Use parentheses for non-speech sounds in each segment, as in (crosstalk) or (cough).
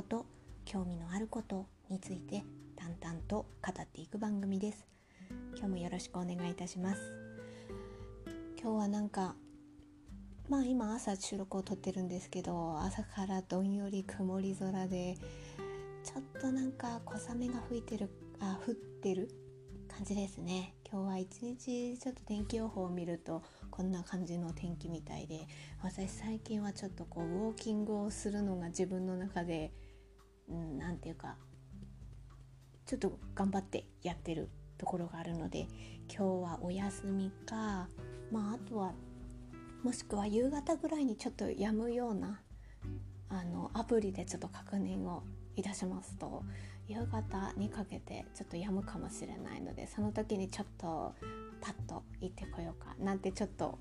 こと興味のあることについて淡々と語っていく番組です。今日もよろしくお願いいたします。今日はなんかまあ今朝収録を撮ってるんですけど朝からどんより曇り空でちょっとなんか小雨が吹いてるあ降ってる感じですね。今日は一日ちょっと天気予報を見るとこんな感じの天気みたいで私最近はちょっとこうウォーキングをするのが自分の中で何、て言うかちょっと頑張ってやってるところがあるので今日はお休みかまああとはもしくは夕方ぐらいにちょっとやむようなあのアプリでちょっと確認をいたしますと夕方にかけてちょっと止むかもしれないのでその時にちょっとパッと行ってこようかなんてちょっと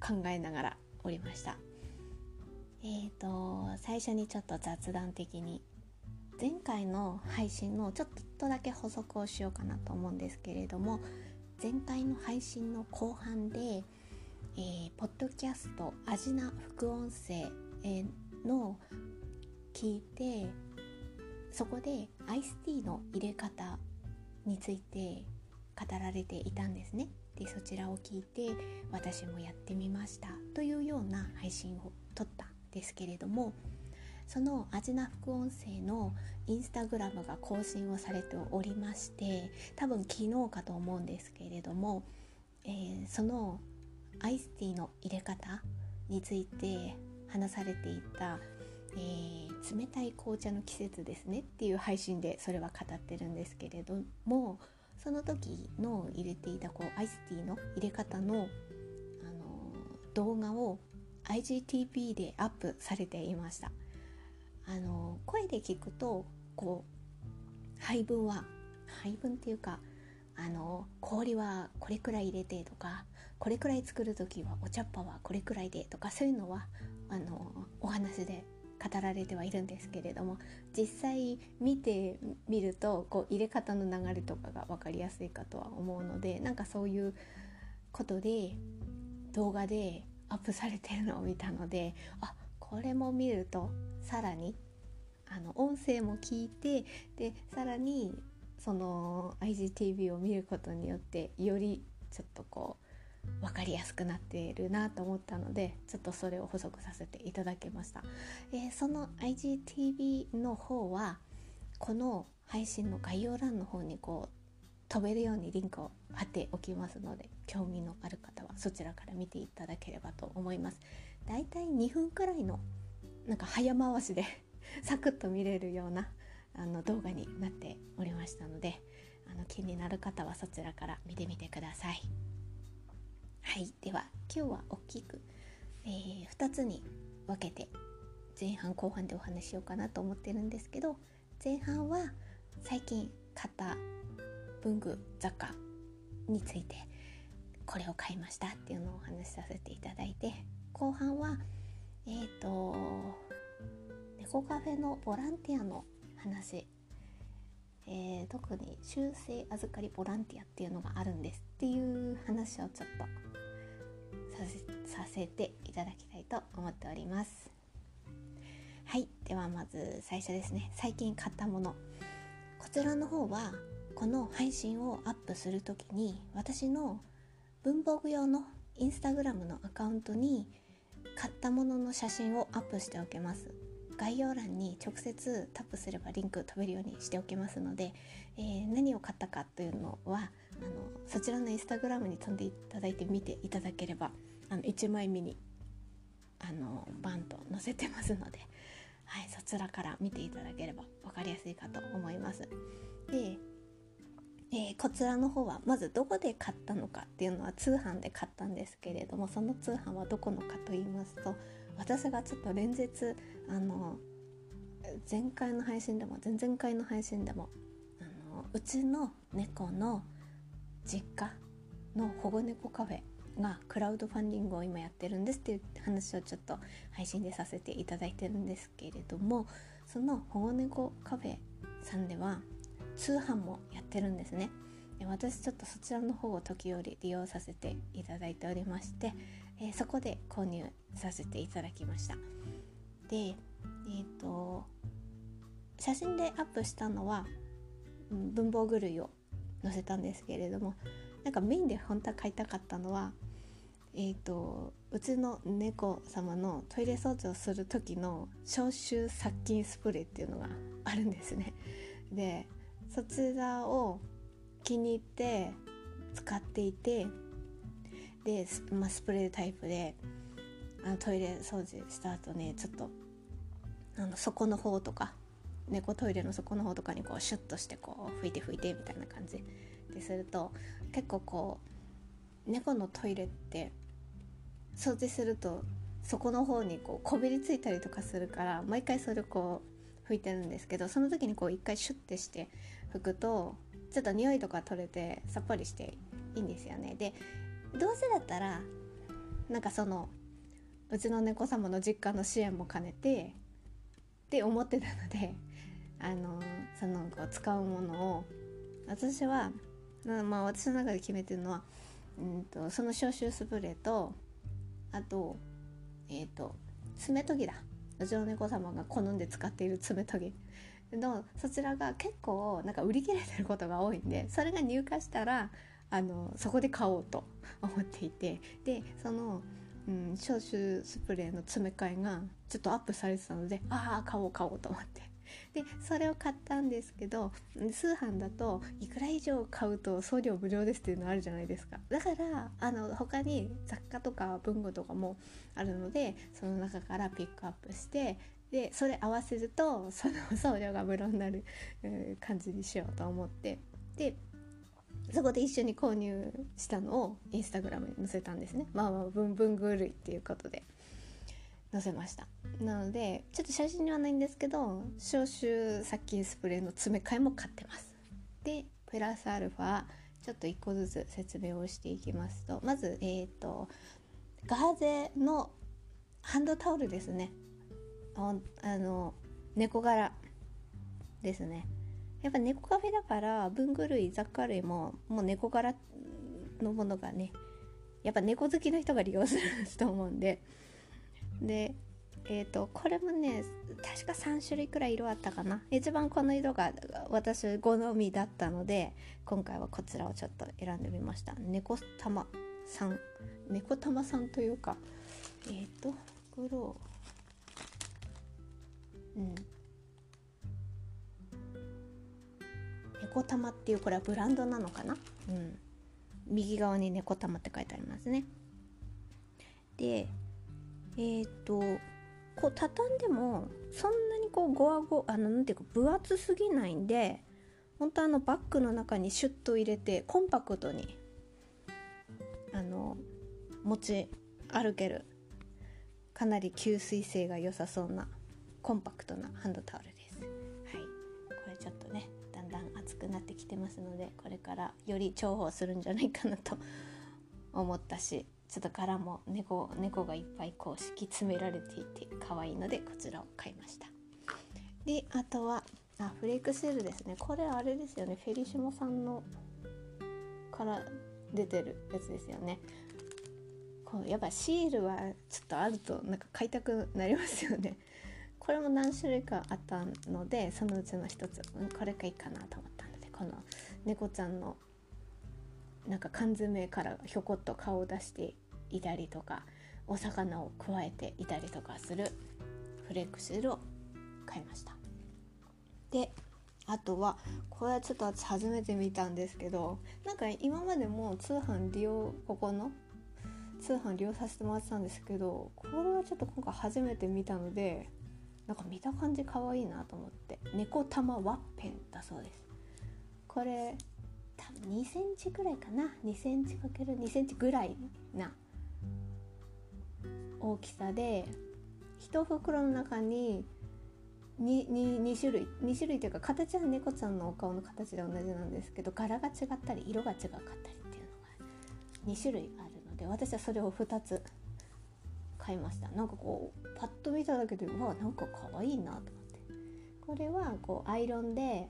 考えながらおりました。えーと、最初にちょっと雑談的に前回の配信のちょっとだけ補足をしようかなと思うんですけれども前回の配信の後半で、えー、ポッドキャスト「アジナ副音声」の聞いてそこでアイスティーの入れ方について語られていたんですね。でそちらを聞いて私もやってみましたというような配信を撮ったですけれどもそのアジナ副音声のインスタグラムが更新をされておりまして多分昨日かと思うんですけれども、えー、そのアイスティーの入れ方について話されていたえー、冷たい紅茶の季節ですねっていう配信でそれは語ってるんですけれどもその時の入れていたこうアイスティーの入れ方の、あのー、動画を IGTV でアップされていました。あの、声で聞くとこう配分は配分っていうかあの氷はこれくらい入れてとかこれくらい作る時はお茶っ葉はこれくらいでとかそういうのはあのお話で語られてはいるんですけれども実際見てみるとこう入れ方の流れとかが分かりやすいかとは思うのでなんかそういうことで動画でアップされてるのを見たのであこれも見るとさらにあの音声も聞いてでさらにその IGTV を見ることによってよりちょっとこう分かりやすくなっているなと思ったのでちょっとそれを補足させていただきました、えー、その IGTV の方はこの配信の概要欄の方にこう飛べるようにリンクを貼っておきますので興味のある方はそちらから見ていただければと思いますだいたい2分くらいのなんか早回しで (laughs) サクッと見れるようなあの動画になっておりましたのであの気になる方はそちらから見てみてください。はいでは今日は大きく、えー、2つに分けて前半後半でお話ししようかなと思ってるんですけど前半は最近買った文具雑貨についてこれを買いましたっていうのをお話しさせていただいて後半はえっ、ー、と猫カフェのボランティアの話。えー、特に修正預かりボランティアっていうのがあるんですっていう話をちょっとさせていただきたいと思っております。はいではまず最初ですね。最近買ったもの。こちらの方はこの配信をアップする時に私の文房具用のインスタグラムのアカウントに買ったものの写真をアップしておきます概要欄に直接タップすればリンク飛べるようにしておきますので、えー、何を買ったかというのはあのそちらのインスタグラムに飛んでいただいて見ていただければあの1枚目にあのバンと載せてますので、はい、そちらから見ていただければ分かりやすいかと思います。でえー、こちらの方はまずどこで買ったのかっていうのは通販で買ったんですけれどもその通販はどこのかと言いますと私がちょっと連日あの前回の配信でも前々回の配信でもあのうちの猫の実家の保護猫カフェがクラウドファンディングを今やってるんですっていう話をちょっと配信でさせていただいてるんですけれどもその保護猫カフェさんでは通販もやってるんですね。私ちょっとそちらの方を時折利用させていただいておりまして、えー、そこで購入させていただきましたでえっ、ー、と写真でアップしたのは、文房具類を載せたんですけれどもなんかメインで本当は買いたかったのはえーと、うちの猫様のトイレ掃除をする時の消臭殺菌スプレーっていうのがあるんですね。でそちらを気に入って使っていてで、まあ、スプレータイプであのトイレ掃除した後ねちょっとあの底の方とか猫トイレの底の方とかにこうシュッとしてこう拭いて拭いてみたいな感じですると結構こう猫のトイレって掃除するとそこの方にこうこびりついたりとかするから毎回それをこう拭いてるんですけどその時にこう一回シュッてして拭くとちょっと匂いとか取れてさっぱりしていいんですよね。でどうせだったらなんかそのうちの猫様の実家の支援も兼ねてって思ってたので (laughs) あのそのこう使うものを私はまあ私の中で決めてるのは、うんと、その消臭スプレーとあとえっ、ー、と爪研ぎだうちの猫様が好んで使っている爪研ぎのそちらが結構なんか売り切れてることが多いんでそれが入荷したらあのそこで買おうと思っていてでその、うん、消臭スプレーの詰め替えがちょっとアップされてたのでああ買おう買おうと思って。でそれを買ったんですけど通販だといくら以上買うと送料無料ですっていうのあるじゃないですか。だからあの他に雑貨とか文具とかもあるのでその中からピックアップしてでそれ合わせるとその (laughs) 送料が無料になる、感じにしようと思って。でそこで一緒に購入したのをインスタグラムに載せたんですね。まあまあ文文具類っていうことで。載せました。なのでちょっと写真にはないんですけど消臭殺菌スプレーの詰め替えも買ってます。でプラスアルファちょっと1個ずつ説明をしていきますと。まずえっ、ー、とガーゼのハンドタオルですね。あの猫柄ですね。やっぱ猫カフェだから文具類雑貨類ももう猫柄のものがねやっぱ猫好きの人が利用すると思うんで。でえーと、これもね確か3種類くらい色あったかな。一番この色が私好みだったので今回はこちらをちょっと選んでみました。猫玉さん。猫玉さんというかえっ、ー、とグローうん。猫玉っていうこれはブランドなのかな？うん。右側に猫玉って書いてありますね。でえっ、とこう畳んでもそんなにこうゴワゴあのなんていうか分厚すぎないんで本当あのバッグの中にシュッと入れてコンパクトにあの持ち歩ける。かなり吸水性が良さそうなコンパクトなハンドタオルです。はい、これちょっとねだんだん熱くなってきてますのでこれからより重宝するんじゃないかなと思ったしちょっと柄も猫猫がいっぱいこう敷き詰められていて可愛いのでこちらを買いました。であとはあフレークシールですね。これあれですよね。フェリシモさんのから出てるやつですよね。こうやっぱシールはちょっとあるとなんか買いたくなりますよね。これも何種類かあったのでそのうちの一つ、うん、これがいいかなと思ったのでこの猫ちゃんのなんか缶詰からひょこっと顔を出していたりとかお魚を加えていたりとかするフレークシールを買いました。であとはこれはちょっと私初めて見たんですけどなんか今までも通販利用ここの通販利用させてもらってたんですけどこれはちょっと今回初めて見たのでなんか見た感じ可愛いなと思って。猫玉ワッペンだそうです。これ多分2センチぐらいかな。2センチ ×2 センチぐらいな大きさで1袋の中に 2, 2, 2種類2種類というか形は猫ちゃんのお顔の形で同じなんですけど柄が違ったり色が違かったりっていうのが2種類あるので私はそれを2つ買いました。なんかこうパッと見ただけでうわなんか可愛いなと思って。これはこうアイロンで、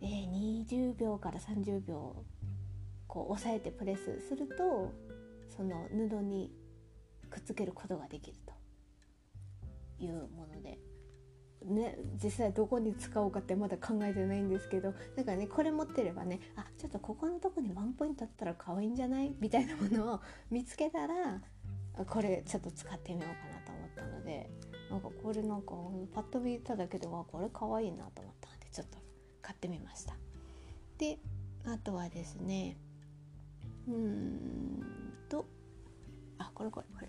えー、20秒から30秒こう押さえてプレスするとその布にくっつけることができると。いうもので。ね実際どこに使おうかってまだ考えてないんですけどなんかねこれ持ってればねあちょっとここのとこにワンポイントあったら可愛いんじゃない？みたいなものを見つけたらこれちょっと使ってみようかなと思ったのでなんかこれなんかパッと見ただけではこれ可愛いなと思ったのでちょっと買ってみました。であとはですねうんとあこれこれこれ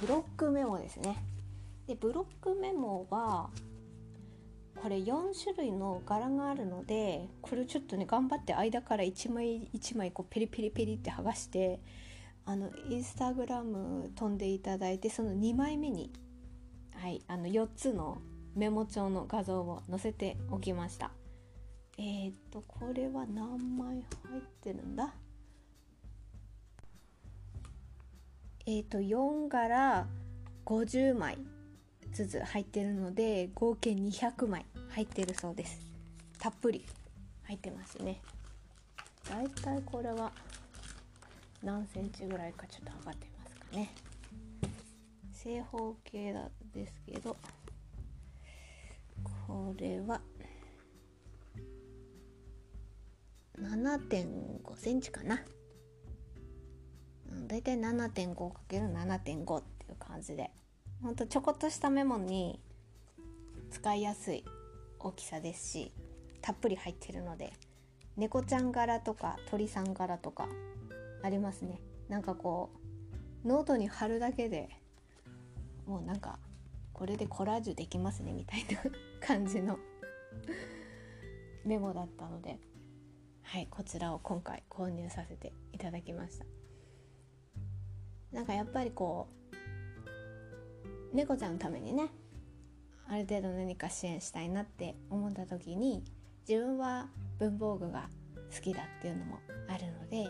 ブロックメモですねでブロックメモはこれ4種類の柄があるのでこれちょっとね頑張って間から1枚1枚こうペリペリペリって剥がしてあのインスタグラム飛んでいただいてその2枚目に、はい、あの4つのメモ帳の画像を載せておきました。えー、っとこれは何枚入ってるんだ？えっと4から50枚ずつ入ってるので合計200枚入ってるそうです。たっぷり入ってますね。だいたいこれは何センチぐらいかちょっと測ってみますかね。正方形だですけどこれは7.5センチかな。だいたい 7.5×7.5 っていう感じでほんとちょこっとしたメモに使いやすい大きさですしたっぷり入ってるので猫ちゃん柄とか鳥さん柄とかありますね。なんかこうノートに貼るだけでもうなんかこれでコラージュできますねみたいな (laughs) 感じのメモだったのではいこちらを今回購入させていただきました。なんかやっぱりこう猫ちゃんのためにねある程度何か支援したいなって思った時に自分は文房具が好きだっていうのもあるので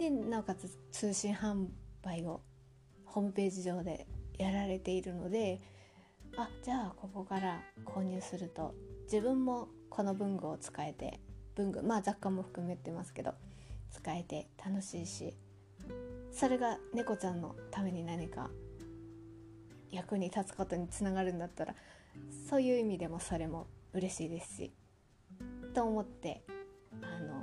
でなおかつ通信販売をホームページ上でやられているのであじゃあここから購入すると自分もこの文具を使えて文具まあ雑貨も含めてますけど使えて楽しいしそれが猫ちゃんのために何か役に立つことにつながるんだったらそういう意味でもそれも嬉しいですしと思ってあの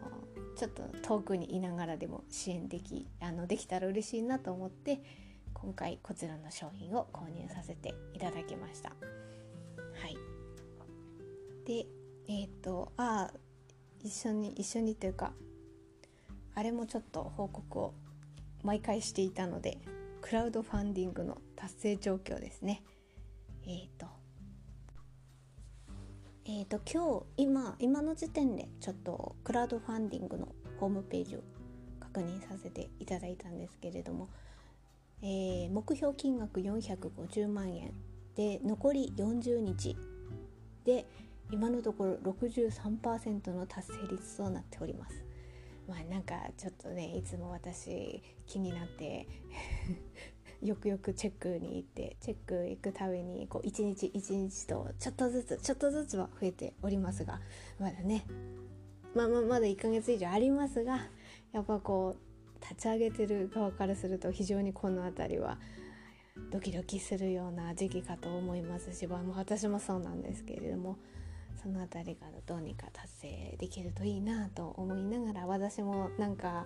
ちょっと遠くにいながらでも支援できあのできたら嬉しいなと思って今回こちらの商品を購入させていただきました。はい、でえっ、ー、とああ一緒に一緒にというかあれもちょっと報告を毎回していたのでクラウドファンディングの達成状況ですねえっ、ー、とえ、ー、と今日今今の時点でちょっとクラウドファンディングのホームページを確認させていただいたんですけれども、えー、目標金額450万円。で残り40日。で今のところ63%の達成率となっております。まあなんかちょっとねいつも私気になってよくよくチェックに行ってチェック行くたびにこう一日一日とちょっとずつちょっとずつは増えておりますがまだね。まあまあまだ1ヶ月以上ありますがやっぱこう立ち上げてる側からすると非常にこの辺りはドキドキするような時期かと思いますし、まあ、私もそうなんですけれどもその辺りがどうにか達成できるといいなと思いながら私もなんか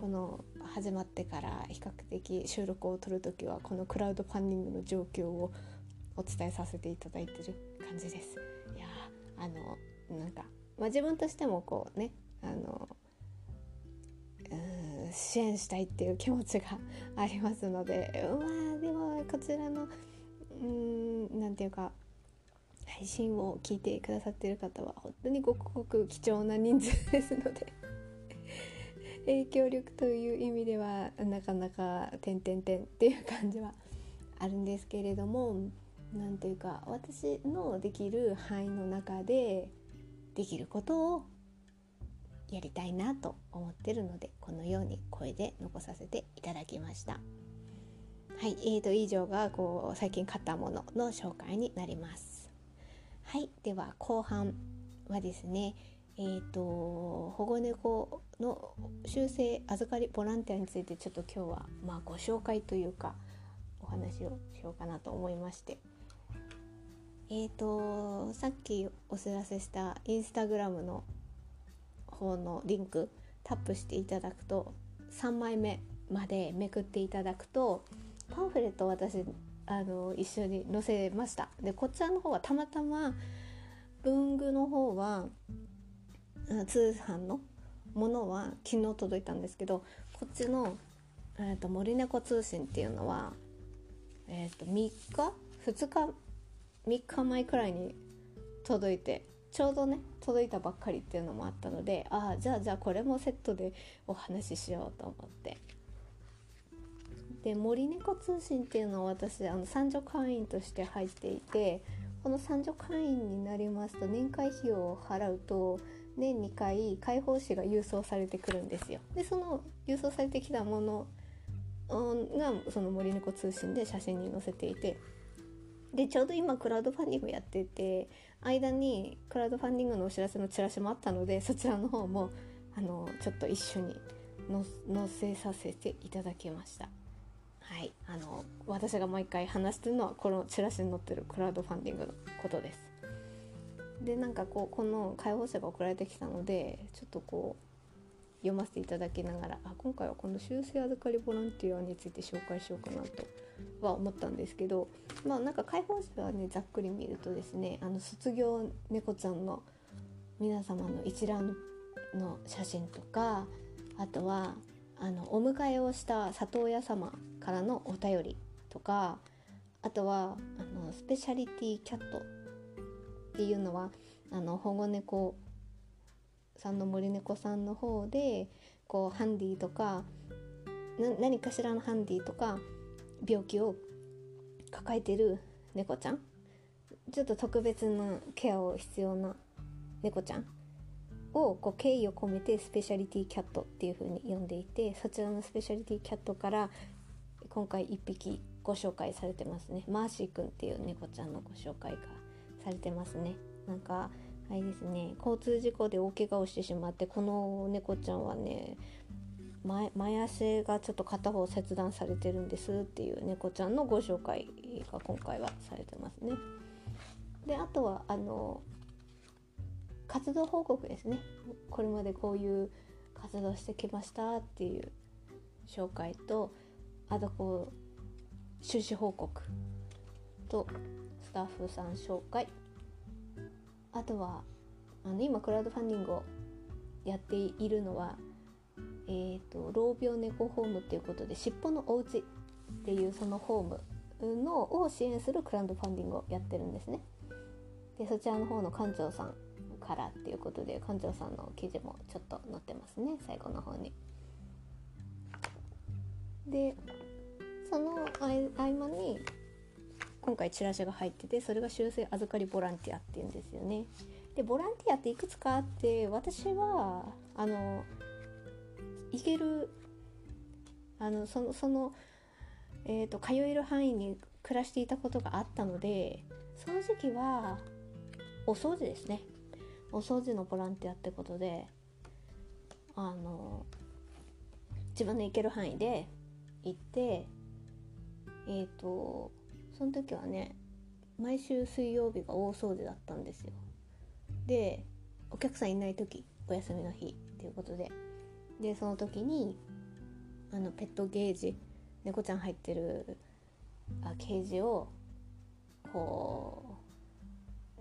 この始まってから比較的収録を撮る時はこのクラウドファンディングの状況をお伝えさせていただいてる感じです。いやあのなんか、まあ、自分としてもこうねあの支援したいっていう気持ちがありますのでまあでもこちらのうんなんていうか配信を聞いてくださってる方は本当にごくごく貴重な人数ですので影響力という意味ではなかなか点々点っていう感じはあるんですけれども何ていうか私のできる範囲の中でできることをやりたいなと思ってるのでこのように声で残させていただきました。はい、えーと以上がこう最近買ったものの紹介になります。はいでは後半はですねえーと、保護猫の修正預かりボランティアについてちょっと今日はまあご紹介というかお話をしようかなと思いまして。えーとさっきお知らせしたインスタグラムの方のリンクタップしていただくと3枚目までめくっていただくとパンフレット私あの一緒に載せました。でこちらの方はたまたま文具の方は通販のものは昨日届いたんですけどこっちの、えーと、森猫通信っていうのは、えーと、3日？2日？3日前くらいに届いてちょうどね届いたばっかりっていうのもあったのでああじゃあじゃあこれもセットでお話ししようと思って。で森猫通信っていうのは私あの三女会員として入っていてこの三女会員になりますと年会費用を払うと年2回解放誌が郵送されてくるんですよ。でその郵送されてきたものがその森猫通信で写真に載せていてでちょうど今クラウドファンディングやってて間にクラウドファンディングのお知らせのチラシもあったのでそちらの方もあのちょっと一緒に載せさせていただきました。はい、あの私が毎回話してるのはこのチラシに載ってるクラウドファンディングのことです。でなんかこうこの解放者が送られてきたのでちょっとこう読ませていただきながらあ今回はこの修正預かりボランティアについて紹介しようかなとは思ったんですけどまあなんか解放者はねざっくり見るとですねあの卒業猫ちゃんの皆様の一覧の写真とかあとはあのお迎えをした里親様からのお便りとかあとはあのスペシャリティキャットっていうのはあの保護猫さんの森猫さんの方でこうハンディとか何かしらのハンディとか病気を抱えてる猫ちゃんちょっと特別なケアを必要な猫ちゃんをこう敬意を込めてスペシャリティキャットっていう風に呼んでいてそちらのスペシャリティキャットから今回1匹ご紹介されてますね。マーシーくんっていう猫ちゃんのご紹介がされてますねなんかあれですね交通事故で大怪我をしてしまってこの猫ちゃんはね前前足がちょっと片方切断されてるんですっていう猫ちゃんのご紹介が今回はされてますね。であとはあの活動報告ですねこれまでこういう活動してきましたっていう紹介とあとこう収支報告とタッフさん紹介あとはあの今クラウドファンディングをやっているのは、えーと、老病猫ホームっていうことで尻尾のおうちっていうそのホームのを支援するクラウドファンディングをやってるんですね。でそちらの方の館長さんからっていうことで館長さんの記事もちょっと載ってますね最後の方に。でその合間に今回チラシが入っててそれが修正預かりボランティアっていうんですよね。でボランティアっていくつかあって私はあの行けるあのそのその、えーと、通える範囲に暮らしていたことがあったのでその時期はお掃除ですねお掃除のボランティアってことであの自分の行ける範囲で行ってえっ、ー、とその時はね毎週水曜日が大掃除だったんですよ。でお客さんいない時お休みの日っていうことで。でその時にあのペットゲージ猫ちゃん入ってるあケージをこ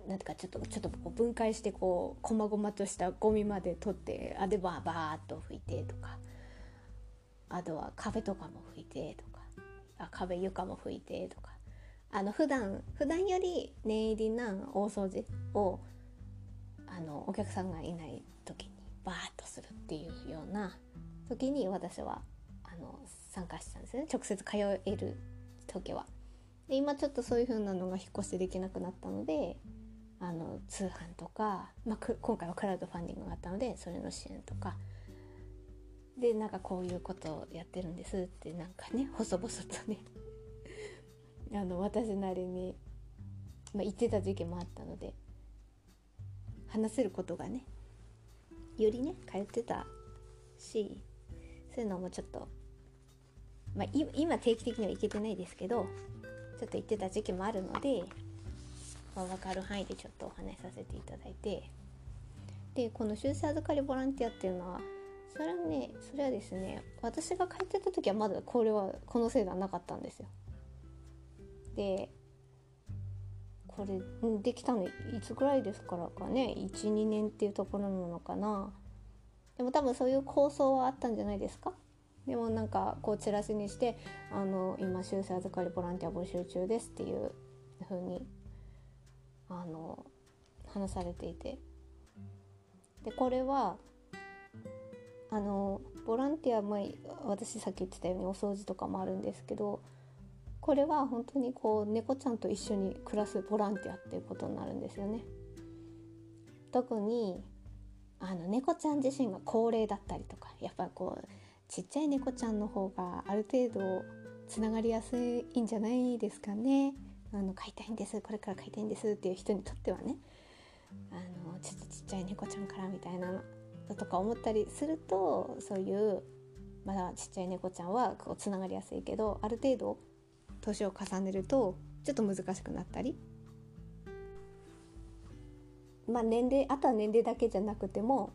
うなんていうかちょっとちょっとこう分解してこう細々としたゴミまで取ってあでバーバーっと拭いてとか。あとは壁とかも拭いてとか。あ壁床も拭いてとか。あの普段普段より念入りな大掃除をあのお客さんがいない時にバーッとするっていうような時に私はあの参加してたんですね。直接通える時は。で今ちょっとそういう風なのが引っ越しできなくなったのであの通販とか、まあ、今回はクラウドファンディングがあったのでそれの支援とか。でなんかこういうことをやってるんですってなんかね細々とね。あの私なりに、まあ、言ってた時期もあったので話せることがねよりね通ってたしそういうのもちょっとまあ、今定期的には行けてないですけどちょっと行ってた時期もあるので、まあ、分かる範囲でちょっとお話しさせていただいてでこの修正預かりボランティアっていうのはそれはねそれはですね私が通ってた時はまだこれはこの制度はなかったんですよ。でこれできたのいつぐらいですからかね。12年っていうところなのかな。でも多分そういう構想はあったんじゃないですか。でもなんかこうチラシにしてあの今修正預かりボランティア募集中ですっていう風にあの話されていて。でこれはあのボランティアも私さっき言ってたようにお掃除とかもあるんですけどこれは本当にこう猫ちゃんと一緒に暮らすボランティアっていうことになるんですよね。特にあの猫ちゃん自身が高齢だったりとかやっぱこうちっちゃい猫ちゃんの方がある程度つながりやすいんじゃないですかね。あの飼いたいんですこれから飼いたいんですっていう人にとってはねあのちょっとちっちゃい猫ちゃんからみたいなのとか思ったりするとそういうまだちっちゃい猫ちゃんはこうつながりやすいけどある程度年を重ねるとちょっと難しくなったり。まあ年齢あとは年齢だけじゃなくても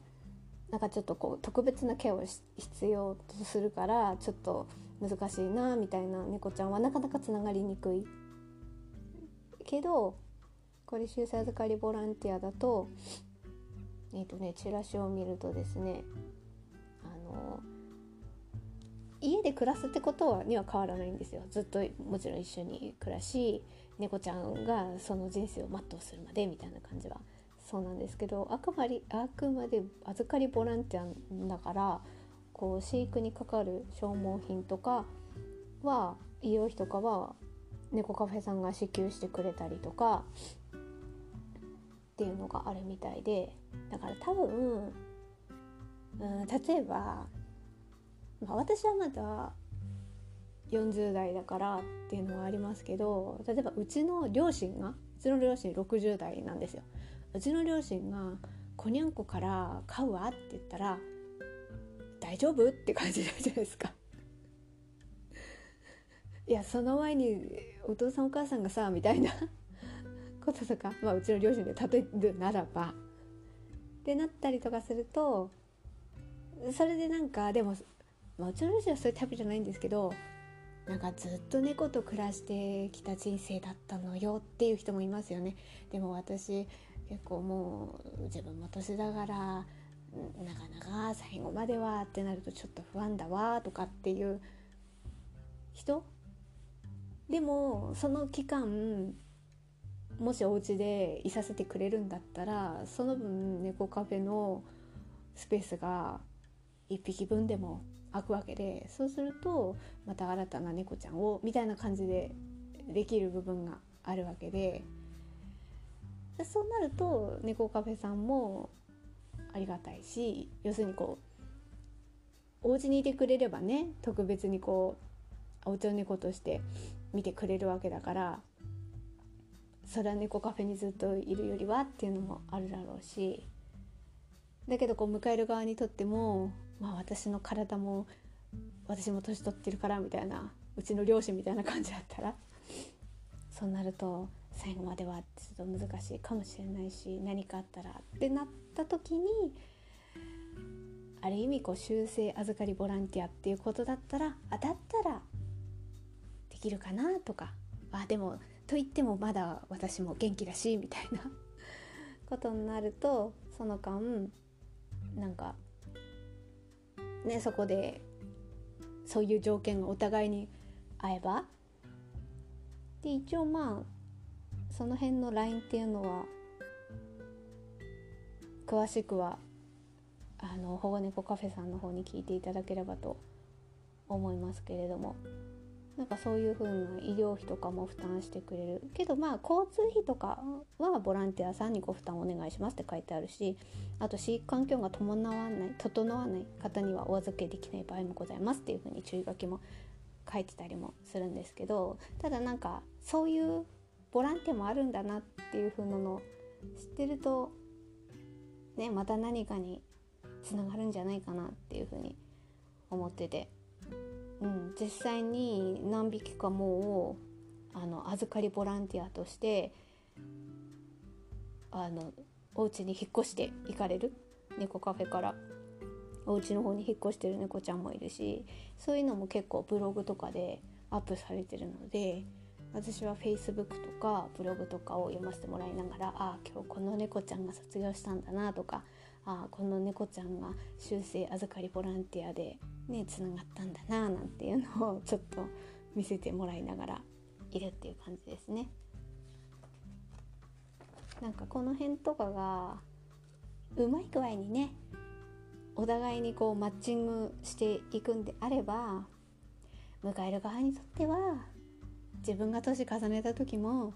なんかちょっとこう特別なケアを必要とするからちょっと難しいなみたいな猫ちゃんはなかなかつながりにくい。けどこれ修正預かりボランティアだとえっ、ー、とねチラシを見るとですねあの家で暮らすってことはには変わらないんですよ。ずっともちろん一緒に暮らし猫ちゃんがその人生を全うするまでみたいな感じは。そうなんですけどあくまであくまで預かりボランティアだからこう飼育にかかる消耗品とかは医療費とかは猫カフェさんが支給してくれたりとかっていうのがあるみたいで。だから多分、うん、例えばまあ、私はまだ40代だからっていうのはありますけど例えばうちの両親がうちの両親60代なんですよ。うちの両親が「こにゃんこから飼うわ」って言ったら「大丈夫?」って感じじゃないですか。(laughs) いやその前にお父さんお母さんがさみたいな (laughs) こととか、まあ、うちの両親で例えるならばってなったりとかするとそれでなんかでもまあ、うちの両親はそういうタイプじゃないんですけどなんかずっと猫と暮らしてきた人生だったのよっていう人もいますよね。でも私結構もう自分も年だからなかなか最後まではってなるとちょっと不安だわとかっていう人。でもその期間もしお家でいさせてくれるんだったらその分猫カフェのスペースが1匹分でも開くわけでそうするとまた新たな猫ちゃんをみたいな感じでできる部分があるわけでそうなると猫カフェさんもありがたいし要するにこうお家にいてくれればね特別にこうお家の猫として見てくれるわけだからそれは猫カフェにずっといるよりはっていうのもあるだろうしだけどこう迎える側にとってもまあ私の体も私も年取ってるからみたいなうちの両親みたいな感じだったらそうなると最後まではちょっと難しいかもしれないし何かあったらってなった時にある意味こう修正預かりボランティアっていうことだったらあだったらできるかなとかあでもと言ってもまだ私も元気だしみたいなことになるとその間なんかねそこでそういう条件がお互いに合えばで一応まあその辺の LINE っていうのは詳しくはあの保護猫カフェさんの方に聞いていただければと思いますけれども。なんかそういう風な医療費とかも負担してくれる。けどまあ交通費とかはボランティアさんにご負担お願いしますって書いてあるしあと飼育環境が伴わない整わない方にはお預けできない場合もございますっていう風に注意書きも書いてたりもするんですけどただなんかそういうボランティアもあるんだなっていう風なのを知ってるとねまた何かにつながるんじゃないかなっていう風に思ってて。うん、実際に何匹かもうあの預かりボランティアとしてあのお家に引っ越して行かれる。猫カフェから。お家の方に引っ越してる猫ちゃんもいるしそういうのも結構ブログとかでアップされてるので私は Facebook とかブログとかを読ませてもらいながらああ今日この猫ちゃんが卒業したんだなとかああこの猫ちゃんが修正預かりボランティアでねつながったんだななんていうのをちょっと見せてもらいながらいるっていう感じですね。なんかこの辺とかがうまい具合にねお互いにこうマッチングしていくんであれば迎える側にとっては自分が年重ねた時も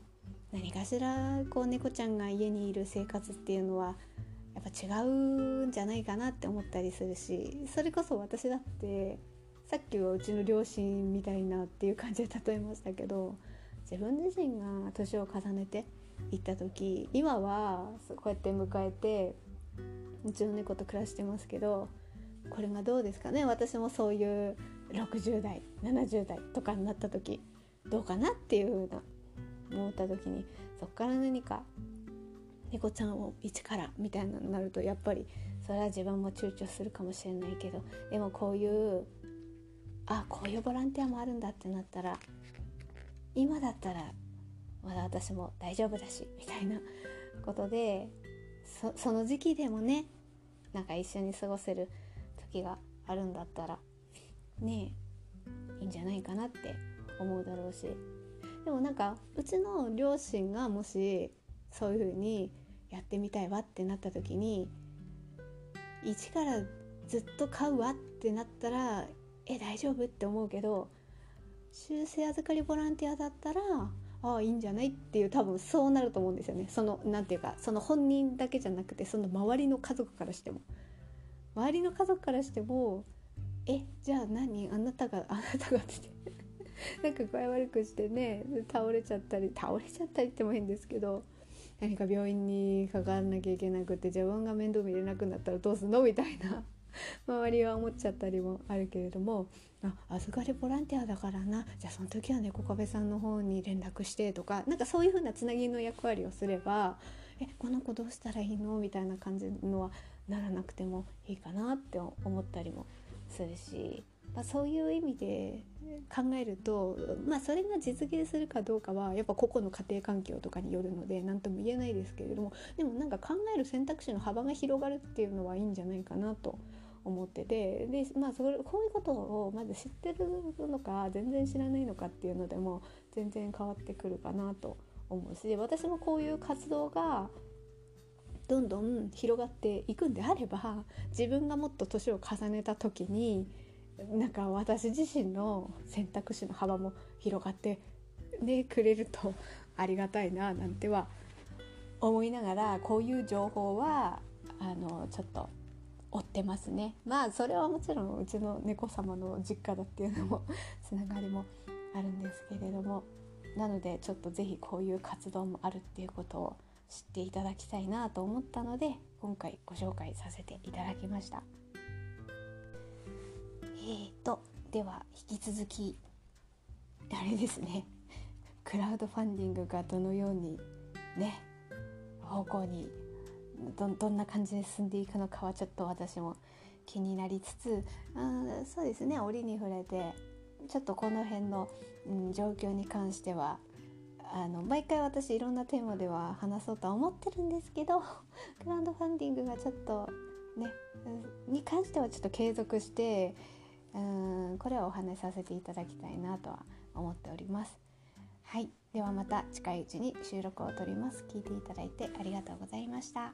何かしらこう猫ちゃんが家にいる生活っていうのはぱ違うんじゃないかなって思ったりするしそれこそ私だってさっきはうちの両親みたいなっていう感じで例えましたけど自分自身が年を重ねていった時今はこうやって迎えてうちの猫と暮らしてますけどこれがどうですかね私もそういう60代70代とかになった時どうかなっていうふうな思った時にそっから何か猫ちゃんを一からみたいなのになるとやっぱりそれは自分も躊躇するかもしれないけどでもこういうあこういうボランティアもあるんだってなったら今だったらまだ私も大丈夫だしみたいなことでその時期でもねなんか一緒に過ごせる時があるんだったらねえいいんじゃないかなって思うだろうし。でもなんかうちの両親がもしそういう風にやってみたいわってなった時に一からずっと買うわってなったらえ大丈夫って思うけど修正預かりボランティアだったらああいいんじゃないっていう多分そうなると思うんですよね。その何て言うかその本人だけじゃなくてその周りの家族からしても。周りの家族からしてもえじゃあ何？あなたが (laughs) あなたがって。なんか具合悪くしてね倒れちゃったり倒れちゃったりっても変ですけど何か病院にかからなきゃいけなくて自分が面倒見れなくなったらどうすんの？みたいな。(laughs) 周りは思っちゃったりもあるけれども。あ預かりボランティアだからな。じゃあその時は猫壁さんの方に連絡してとか。なんかそういう風なつなぎの役割をすればえこの子どうしたらいいの？みたいな感じのはならなくてもいいかなって思ったりもするし、まあ、そういう意味で考えると、まあ、それが実現するかどうかはやっぱ個々の家庭環境とかによるので何とも言えないですけれどもでもなんか考える選択肢の幅が広がるっていうのはいいんじゃないかなと思っててで、まあ、それこういうことをまず知ってるのか全然知らないのかっていうのでも全然変わってくるかなと思うし私もこういう活動がどんどん広がっていくんであれば自分がもっと年を重ねた時になんか私自身の選択肢の幅も広がってねくれるとありがたいななんては思いながらこういう情報はあのちょっと追ってますねまあそれはもちろんうちの猫様の実家だっていうのもつながりもあるんですけれどもなのでちょっと是非こういう活動もあるっていうことを知っていただきたいなと思ったので今回ご紹介させていただきました。えーとでは引き続きあれですね。(laughs) クラウドファンディングがどのようにね方向にどどんな感じで進んでいくのかはちょっと私も気になりつつあそうですね。折に触れてちょっとこの辺の、うん、状況に関してはあの毎回私いろんなテーマでは話そうとは思ってるんですけど (laughs) クラウドファンディングがちょっとねに関してはちょっと継続してうんこれをお話しさせていただきたいなとは思っております。はいではまた近いうちに収録を取ります聞いていただいてありがとうございました。